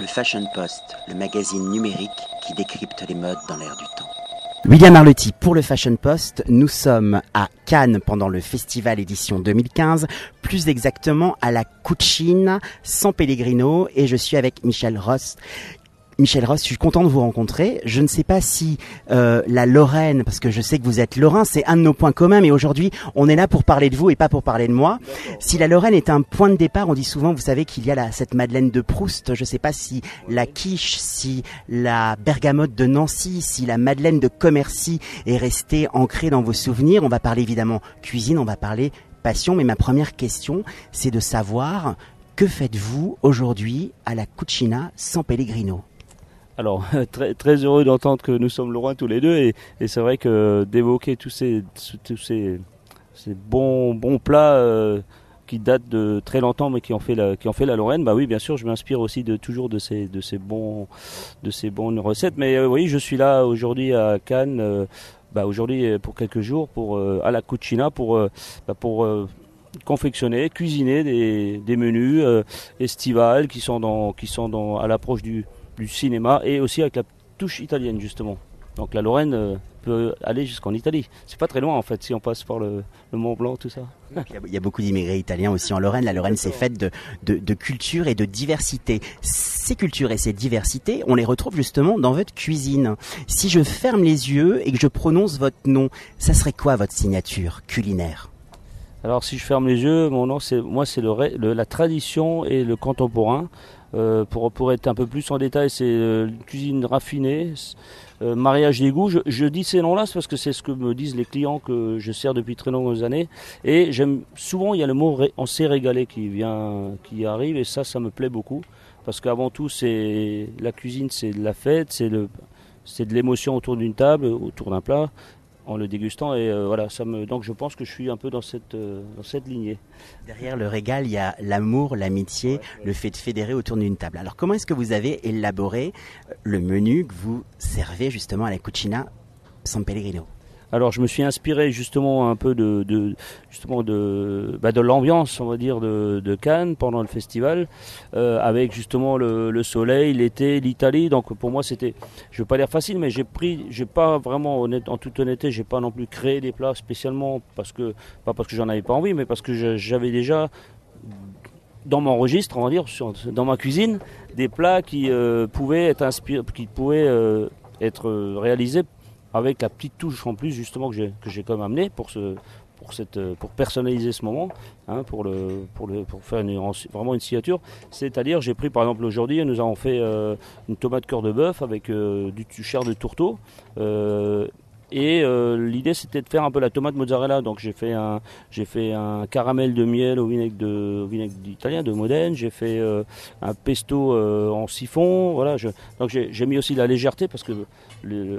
Le Fashion Post, le magazine numérique qui décrypte les modes dans l'air du temps. William Arlotti pour le Fashion Post. Nous sommes à Cannes pendant le festival édition 2015, plus exactement à la Cucina San Pellegrino et je suis avec Michel Ross Michel Ross, je suis content de vous rencontrer. Je ne sais pas si euh, la Lorraine, parce que je sais que vous êtes Lorrain, c'est un de nos points communs, mais aujourd'hui, on est là pour parler de vous et pas pour parler de moi. Si la Lorraine est un point de départ, on dit souvent, vous savez qu'il y a cette Madeleine de Proust. Je ne sais pas si la quiche, si la bergamote de Nancy, si la Madeleine de Commercy est restée ancrée dans vos souvenirs. On va parler évidemment cuisine, on va parler passion, mais ma première question, c'est de savoir que faites-vous aujourd'hui à la Cucina San Pellegrino? Alors, très, heureux d'entendre que nous sommes loin tous les deux et, c'est vrai que d'évoquer tous ces, tous ces, bons, bons plats euh, qui datent de très longtemps mais qui ont fait la, qui ont fait la Lorraine, bah oui, bien sûr, je m'inspire aussi de toujours de ces, de ces bons, de ces bonnes recettes. Mais euh, oui, je suis là aujourd'hui à Cannes, euh, bah aujourd'hui pour quelques jours pour à la Cucina pour, bah confectionner, cuisiner des, menus estivales qui sont à l'approche du du cinéma et aussi avec la touche italienne justement. Donc la Lorraine euh, peut aller jusqu'en Italie. C'est pas très loin en fait si on passe par le, Mont Blanc, tout ça. Il y a beaucoup d'immigrés italiens aussi en Lorraine. La Lorraine c'est faite de, de, culture et de diversité. Ces cultures et ces diversités, on les retrouve justement dans votre cuisine. Si je ferme les yeux et que je prononce votre nom, ça serait quoi votre signature culinaire? Alors si je ferme les yeux, mon nom c'est moi c'est le, la tradition et le contemporain. Euh, pour, être un peu plus en détail, c'est euh, cuisine raffinée, euh, mariage des goûts. Je, dis ces noms-là parce que c'est ce que me disent les clients que je sers depuis très longues années. Et j'aime souvent il y a le mot on s'est régalé qui vient, qui arrive et ça, ça me plaît beaucoup parce qu'avant tout c'est la cuisine, c'est de la fête, c'est de l'émotion autour d'une table, autour d'un plat en le dégustant et euh, voilà ça me donc je pense que je suis un peu dans cette euh, dans cette lignée. Derrière le régal, il y a l'amour, l'amitié, le fait de fédérer autour d'une table. Alors comment est-ce que vous avez élaboré euh, le menu que vous servez justement à la Cucina San Pellegrino? Alors je me suis inspiré justement un peu de, justement de, bah, de l'ambiance, on va dire, de, Cannes pendant le festival, euh, avec justement le, soleil, l'été, l'Italie. Donc pour moi c'était, je vais pas dire facile, mais j'ai pris, j'ai pas vraiment, en toute honnêteté, j'ai pas non plus créé des plats spécialement parce que pas parce que j'en avais pas envie, mais parce que j'avais déjà dans mon registre, on va dire, dans ma cuisine, des plats qui euh, pouvaient être euh, être réalisés avec la petite touche en plus justement que j'ai j'ai comme amené pour ce pour cette pour personnaliser ce moment hein, pour le pour le pour faire vraiment une signature. C'est-à-dire j'ai pris par exemple aujourd'hui nous avons fait euh, une tomate cœur de bœuf avec euh, du, chair de tourteau euh, et l'idée c'était de faire un peu la tomate mozzarella. Donc j'ai fait un j'ai fait un caramel de miel au vinaigre de au vinaigre italien de Modène. J'ai fait un pesto en siphon. Voilà. Donc j'ai mis aussi la légèreté parce que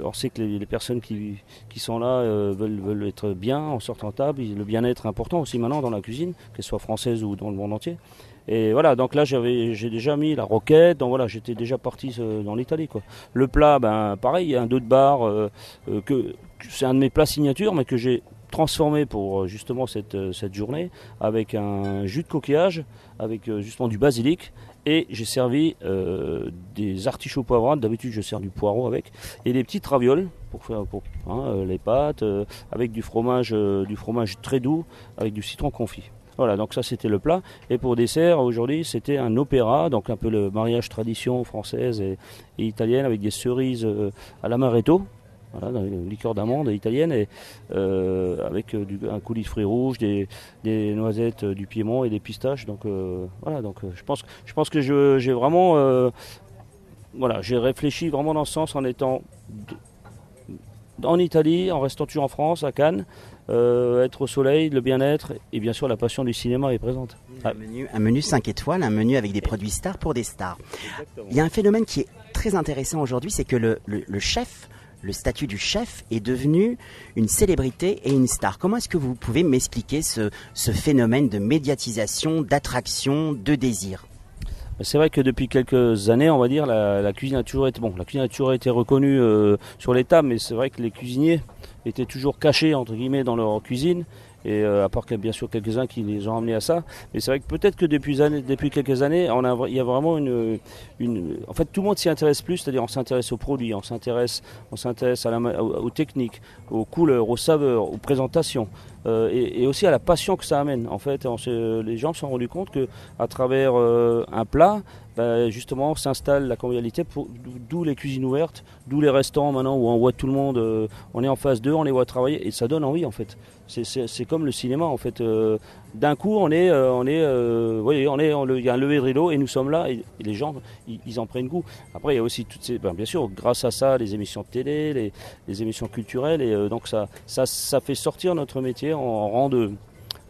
on sait que les, personnes qui, sont là euh, veulent, être bien en sortant table. Le bien-être est important aussi maintenant dans la cuisine, qu'elle soit française ou dans le monde entier. Et voilà, donc là j'avais j'ai déjà mis la roquette, donc voilà, j'étais déjà parti euh, dans l'Italie quoi. Le plat, ben pareil, il y a un dos de bar euh, que c'est un de mes plats signature, mais que j'ai transformé pour justement cette, cette journée avec un jus de coquillage, avec justement du basilic et j'ai servi euh, des artichauts poivrades. D'habitude, je sers du poireau avec. Et des petites ravioles pour faire pour, hein, euh, les pâtes, euh, avec du fromage, du fromage très doux, avec du citron confit. Voilà, donc ça c'était le plat. Et pour dessert, aujourd'hui, c'était un opéra, donc un peu le mariage tradition française et, italienne avec des cerises à l'amaretto, voilà, une liqueur d'amande italienne et euh, avec euh, un coulis de fruits rouges, des, noisettes euh, du Piémont et des pistaches. Donc voilà, donc je pense, je pense que j'ai vraiment, voilà, j'ai réfléchi vraiment dans ce sens en étant en Italie, en restant toujours en France, à Cannes. Être au soleil, le bien-être et bien sûr la passion du cinéma est présente. Un, menu, un menu 5 étoiles, un menu avec des produits stars pour des stars. Il y a un phénomène qui est très intéressant aujourd'hui, c'est que le, le chef le statut du chef est devenu une célébrité et une star. Comment est-ce que vous pouvez m'expliquer ce, phénomène de médiatisation, d'attraction, de désir? C'est vrai que depuis quelques années, on va dire, la, cuisine a toujours été bon. La cuisine a toujours été reconnue euh, sur les tables, mais c'est vrai que les cuisiniers étaient toujours cachés entre guillemets dans leur cuisine et à part bien sûr quelques-uns qui les ont amenés à ça. Mais c'est vrai que peut-être que depuis, quelques années, il y a vraiment une, en fait tout le monde s'y intéresse plus, c'est-à-dire on s'intéresse aux produits, on s'intéresse, aux, techniques, aux couleurs, aux saveurs, aux présentations. et, aussi à la passion que ça amène. En fait, les gens se sont rendus compte que à travers un plat, bah, justement s'installe la convivialité, d'où les cuisines ouvertes, d'où les restaurants maintenant où on voit tout le monde, euh, on est en phase 2, on les voit travailler et ça donne envie en fait. C'est comme le cinéma en fait. Euh, d'un coup, on est, euh, on est, voyez, on est, il y a un lever de rideau et nous sommes là et, les gens, ils, en prennent goût. Après, il y a aussi toutes ces, ben, bien sûr, grâce à ça, les émissions de télé, les, les émissions culturelles et donc ça, ça, ça fait sortir notre métier en rang de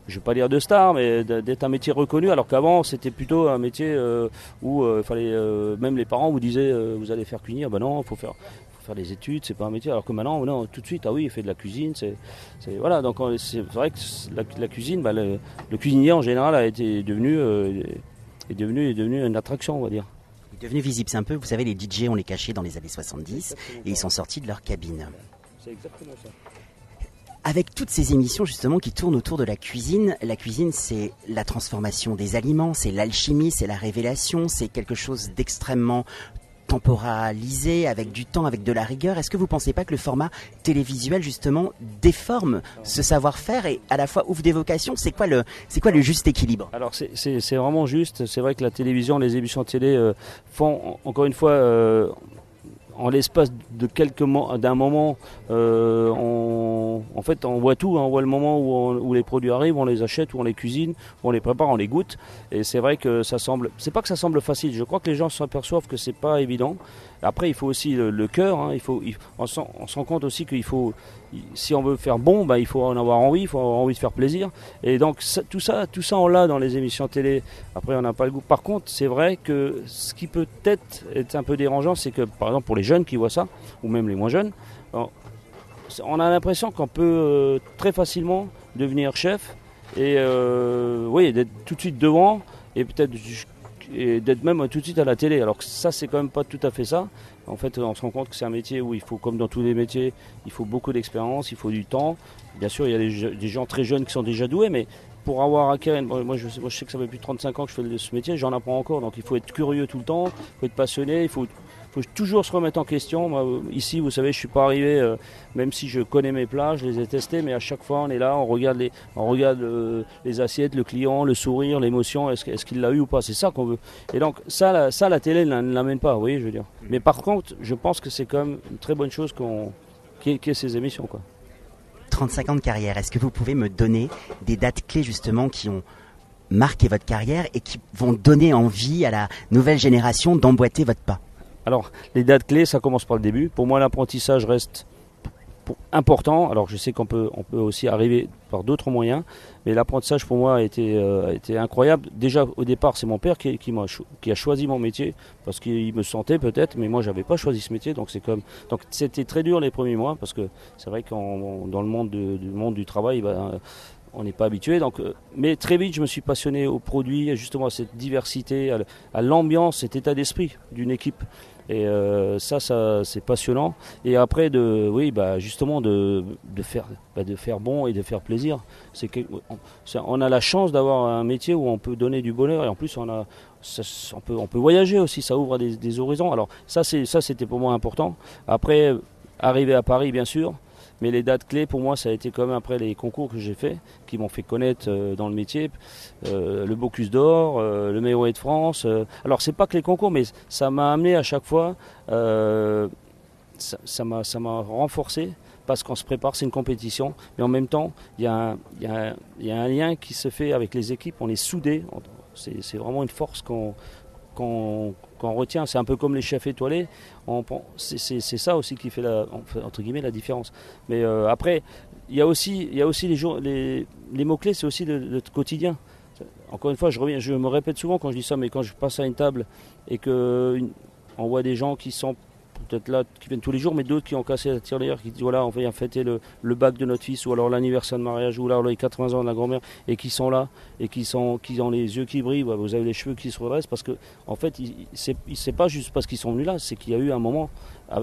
je ne vais pas dire de star, mais d'être un métier reconnu, alors qu'avant c'était plutôt un métier euh, où euh, fallait, euh, même les parents vous disaient vous allez faire cuisiner, ben non, il faut faire, faire des études, c'est pas un métier, alors que maintenant, non, tout de suite, ah oui, il fait de la cuisine, c'est, voilà, donc c'est vrai que la, cuisine, bah, le, cuisinier en général a été devenu, est devenu, est devenu une attraction, on va dire. Il est devenu visible, c'est un peu, vous savez, les DJ on les cachait dans les années 70 et ils sont sortis de leur cabine. C'est exactement ça avec toutes ces émissions justement qui tournent autour de la cuisine, la cuisine c'est la transformation des aliments, c'est l'alchimie, c'est la révélation, c'est quelque chose d'extrêmement temporalisé, avec du temps, avec de la rigueur. Est-ce que vous ne pensez pas que le format télévisuel justement déforme ce savoir-faire et à la fois ouvre des vocations? C'est quoi le c'est quoi le juste équilibre? Alors c'est vraiment juste. C'est vrai que la télévision, les émissions télé euh, font encore une fois euh, en l'espace de quelques d'un moment, euh, on, en fait, on voit tout. Hein. on voit le moment où, où, les produits arrivent, on les achète, où on les cuisine, où on les prépare, on les goûte. Et c'est vrai que ça semble. C'est pas que ça semble facile. Je crois que les gens s'aperçoivent que c'est pas évident. Après, il faut aussi le, cœur. Hein. il faut, on, se rend compte aussi qu'il faut, si on veut faire bon, bah, il faut en avoir envie, il faut avoir envie de faire plaisir. Et donc tout ça, tout ça on l'a dans les émissions télé. Après, on n'a pas le goût. Par contre, c'est vrai que ce qui peut être être un peu dérangeant, c'est que par exemple pour les jeunes qui voient ça, ou même les moins jeunes, on a l'impression qu'on peut euh, très facilement devenir chef et euh, oui, d'être tout de suite devant et peut-être et d'être même tout de suite à la télé. Alors que ça, c'est quand même pas tout à fait ça. En fait, on se rend compte que c'est un métier où il faut, comme dans tous les métiers, il faut beaucoup d'expérience, il faut du temps. Bien sûr, il y a des, gens très jeunes qui sont déjà doués, mais pour avoir acquis, moi moi je sais que ça fait plus de 35 ans que je fais ce métier, j'en apprends encore. Donc il faut être curieux tout le temps, il faut être passionné, il faut faut toujours se remettre en question. ici, vous savez, je suis pas arrivé, euh, même si je connais mes plats, je les ai testés, mais à chaque fois, on est là, on regarde les, on regarde euh, les assiettes, le client, le sourire, l'émotion, est-ce, qu'il l'a eu ou pas? C'est ça qu'on veut. Et donc, ça, la, ça, la télé ne l'amène pas, oui, je veux dire. Mais par contre, je pense que c'est quand même une très bonne chose qu'on, y ait ces émissions, quoi. 35 ans de carrière, est-ce que vous pouvez me donner des dates clés justement qui ont marqué votre carrière et qui vont donner envie à la nouvelle génération d'emboîter votre pas? Alors, les dates clés, ça commence par le début. Pour moi, l'apprentissage reste important. Alors, je sais qu'on peut, aussi arriver par d'autres moyens, mais l'apprentissage pour moi a été, euh, incroyable. Déjà, au départ, c'est mon père qui, a choisi mon métier parce qu'il me sentait peut-être, mais moi, j'avais pas choisi ce métier. Donc, donc c'était très dur les premiers mois parce que c'est vrai que dans le monde, du monde du travail, ben, on n'est pas habitué. Donc, euh, mais très vite, je me suis passionné aux produits, justement à cette diversité, à l'ambiance, cet état d'esprit d'une équipe. Et euh, ça, ça c'est passionnant. Et après, de, oui, bah, justement, de, de faire, bah, de faire bon et de faire plaisir. C'est on, a la chance d'avoir un métier où on peut donner du bonheur et en plus, on, a, on, peut, on peut voyager aussi. Ça ouvre des, horizons. Alors, ça, ça c'était pour moi important. Après, arriver à Paris, bien sûr. Mais les dates clés pour moi, ça a été comme après les concours que j'ai fait, qui m'ont fait connaître euh, dans le métier, euh, le Bocuse d'Or, euh, le meilleur de France. alors c'est pas que les concours, mais ça m'a amené à chaque fois, ça m'a ça m'a renforcé parce qu'on se prépare, c'est une compétition, mais en même temps, il y, a un lien qui se fait avec les équipes, on est soudés, c'est vraiment une force qu'on qu'on retient. C'est un peu comme les chefs étoilés. C'est ça aussi qui fait la, entre guillemets la différence. Mais euh, après, il y a aussi, y a aussi les, les, les mots-clés, c'est aussi le, quotidien. Encore une fois, je me répète souvent quand je dis ça, mais quand je passe à une table et qu'on voit des gens qui sont peut-être là qui viennent tous les jours, mais d'autres qui ont cassé la tirelire, qui disent voilà, on vient fêter le, le bac de notre fils, ou alors l'anniversaire de mariage, ou alors les 80 ans de la grand-mère, et qui sont là, et qui, sont, qui ont les yeux qui brillent, vous avez les cheveux qui se redressent, parce que en fait, c'est pas juste parce qu'ils sont venus là, c'est qu'il y a eu un moment,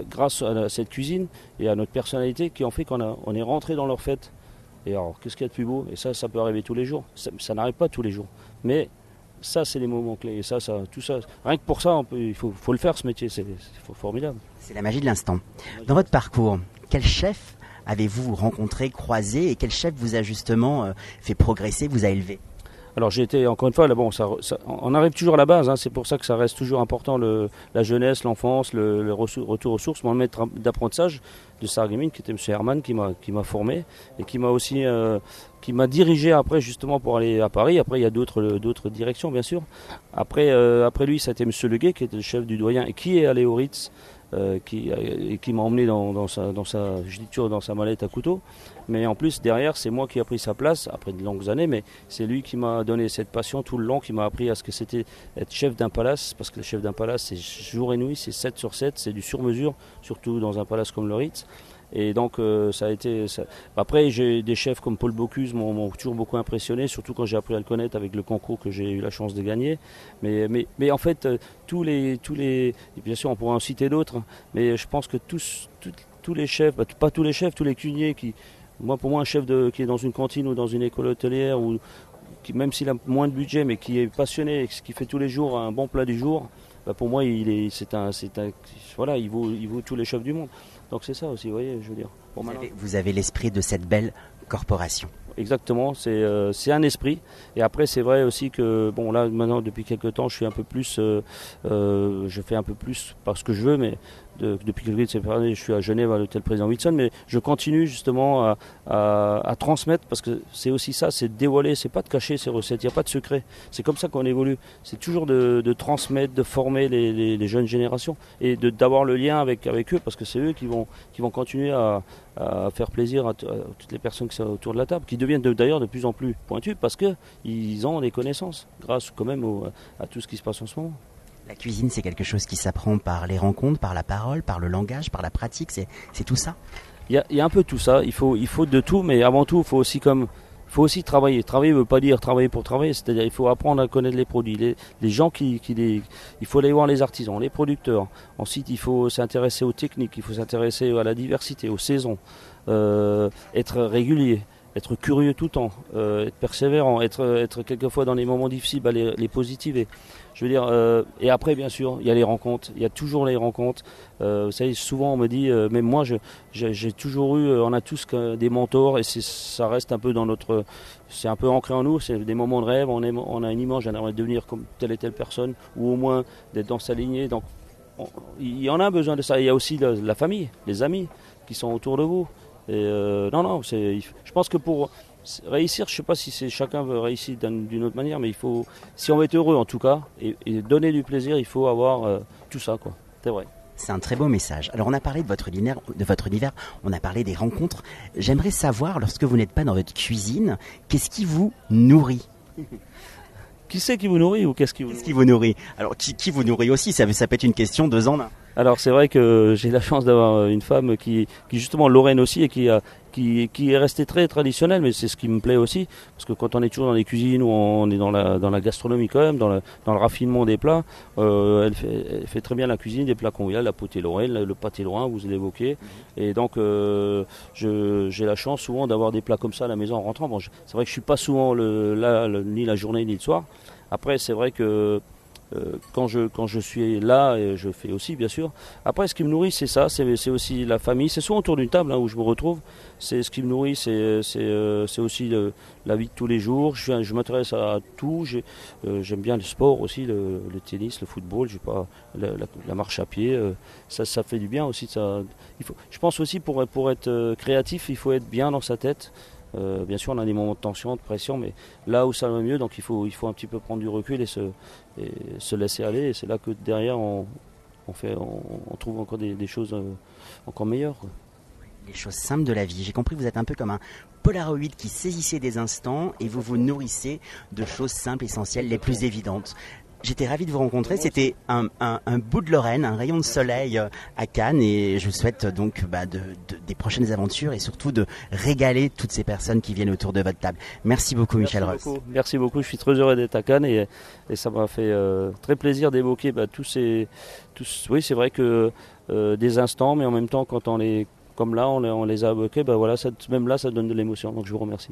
grâce à cette cuisine et à notre personnalité, qui ont fait qu'on on est rentré dans leur fête Et alors, qu'est-ce qu'il y a de plus beau? Et ça, ça peut arriver tous les jours. Ça, n'arrive pas tous les jours. Mais ça, c'est les moments clés. Et ça, ça, tout ça, rien que pour ça, il faut, le faire ce métier. C'est formidable. C'est la magie de l'instant. Dans votre parcours, quel chef avez-vous rencontré, croisé, et quel chef vous a justement euh, fait progresser, vous a élevé? Alors j'ai été encore une fois là bon on arrive toujours à la base hein, c'est pour ça que ça reste toujours important le, la jeunesse l'enfance le, retour aux sources mon maître d'apprentissage de Sarreguemines qui était M. Herman qui m'a formé et qui m'a aussi euh, qui m'a dirigé après justement pour aller à Paris après il y a d'autres directions bien sûr après euh, après lui ça a été M. Leguet qui était le chef du doyen et qui est allé au Ritz euh, qui, euh, qui m'a emmené dans, sa, dans sa, dans sa mallette à couteau. Mais en plus, derrière, c'est moi qui ai pris sa place, après de longues années, mais c'est lui qui m'a donné cette passion tout le long, qui m'a appris à ce que c'était être chef d'un palace, parce que le chef d'un palace, c'est jour et nuit, c'est 7 sur 7, c'est du sur-mesure, surtout dans un palace comme le Ritz. Et donc euh, ça a été. Après, j'ai des chefs comme Paul Bocuse m'ont toujours beaucoup impressionné, surtout quand j'ai appris à le connaître avec le concours que j'ai eu la chance de gagner. Mais, mais, mais en fait, euh, tous les, tous les, bien sûr, on pourrait en citer d'autres, hein, mais je pense que tous, tous, les chefs, bah, pas tous les chefs, tous les cuisiniers qui, moi, pour moi, un chef de, qui est dans une cantine ou dans une école hôtelière ou qui, même s'il a moins de budget, mais qui est passionné, qui fait tous les jours un bon plat du jour, bah, pour moi, il est, c'est un, c'est un, voilà, il vaut, il vaut tous les chefs du monde. Donc c'est ça aussi, vous voyez, je veux dire. vous avez l'esprit de cette belle corporation. Exactement, euh, c'est un esprit. Et après, c'est vrai aussi que, bon, là, maintenant, depuis quelques temps, je suis un peu plus, euh, euh, je fais un peu plus parce que je veux, mais depuis quelques années, je suis à Genève à l'hôtel Président Wilson, mais je continue justement à, transmettre parce que c'est aussi ça, c'est de dévoiler, c'est pas de cacher ces recettes, il n'y a pas de secret. C'est comme ça qu'on évolue. C'est toujours de, transmettre, de former les, jeunes générations et d'avoir le lien avec, avec eux parce que c'est eux qui vont, qui vont continuer à, à faire plaisir à, toutes les personnes qui sont autour de la table, qui deviennent d'ailleurs de, plus en plus pointues parce qu'ils ont des connaissances grâce quand même à tout ce qui se passe en ce moment. La cuisine, c'est quelque chose qui s'apprend par les rencontres, par la parole, par le langage, par la pratique, c'est tout ça? Il y, a, un peu tout ça, il faut, il faut de tout, mais avant tout, il faut aussi comme faut aussi travailler. Travailler ne veut pas dire travailler pour travailler, c'est-à-dire il faut apprendre à connaître les produits, les, gens qui, qui les, il faut aller voir les artisans, les producteurs. Ensuite, il faut s'intéresser aux techniques, il faut s'intéresser à la diversité, aux saisons, euh, être régulier, être curieux tout le temps, euh, être persévérant, être, être quelquefois dans les moments difficiles, bah, les, les positiver. Je veux dire, euh, et après, bien sûr, il y a les rencontres. Il y a toujours les rencontres. Euh, vous savez, souvent on me dit, euh, même moi, j'ai toujours eu, on a tous des mentors et ça reste un peu dans notre, c'est un peu ancré en nous. C'est des moments de rêve. On, on a une image, j'aimerais devenir comme telle et telle personne, ou au moins d'être dans sa lignée. Donc, il y en a besoin de ça. Il y a aussi la, famille, les amis qui sont autour de vous. Non, non, je pense que pour réussir, je ne sais pas si c'est chacun veut réussir d'une autre manière, mais il faut, si on veut être heureux en tout cas, et, donner du plaisir, il faut avoir euh, tout ça, quoi. C'est vrai. C'est un très beau message. Alors on a parlé de votre univers, de votre univers, on a parlé des rencontres. J'aimerais savoir, lorsque vous n'êtes pas dans votre cuisine, qu'est-ce qui vous nourrit? Qui c'est qui vous nourrit ou qu'est-ce qui vous Qu'est-ce qui vous nourrit? Alors qui, qui, vous nourrit aussi? Ça, ça peut être une question deux ans. Alors c'est vrai que j'ai la chance d'avoir une femme qui, qui justement Lorraine aussi et qui a est restée très traditionnelle, mais c'est ce qui me plaît aussi, parce que quand on est toujours dans les cuisines ou on est dans la, dans la gastronomie quand même, dans le, raffinement des plats, euh, elle, fait, très bien la cuisine, des plats conviviaux, la potée lorraine, le, pâté lorrain, vous l'évoquez, et donc euh, j'ai la chance souvent d'avoir des plats comme ça à la maison en rentrant. Bon, c'est vrai que je suis pas souvent le, là, ni la journée ni le soir. Après, c'est vrai que euh, quand, je, quand je suis là, je fais aussi bien sûr. Après, ce qui me nourrit, c'est ça, c'est aussi la famille. C'est souvent autour d'une table hein, où je me retrouve. C'est ce qui me nourrit, c'est euh, aussi la vie de tous les jours. Je, je m'intéresse à tout. Euh, j'aime bien le sport aussi, le, tennis, le football. Pas la, la, marche à pied. ça, ça fait du bien aussi. Ça, il faut, je pense aussi pour pour être créatif, il faut être bien dans sa tête. Euh, bien sûr, on a des moments de tension, de pression, mais là où ça va mieux, donc il faut, il faut un petit peu prendre du recul et se, se laisser aller. Et c'est là que derrière, on, fait, on, trouve encore des, choses euh, encore meilleures. Les choses simples de la vie. J'ai compris, vous êtes un peu comme un Polaroid qui saisissait des instants et vous vous nourrissez de choses simples, essentielles, les plus évidentes. J'étais ravi de vous rencontrer. C'était un, bout de Lorraine, un rayon de soleil euh, à Cannes, et je vous souhaite donc bah, de, des prochaines aventures et surtout de régaler toutes ces personnes qui viennent autour de votre table. Merci beaucoup, Michel Ross. Merci beaucoup. Je suis très heureux d'être à Cannes et, ça m'a fait euh, très plaisir d'évoquer bah, tous ces. Tous, oui, c'est vrai que euh, des instants, mais en même temps, quand on les comme là, on, les a évoqués, ben voilà, même là, ça donne de l'émotion. Donc je vous remercie.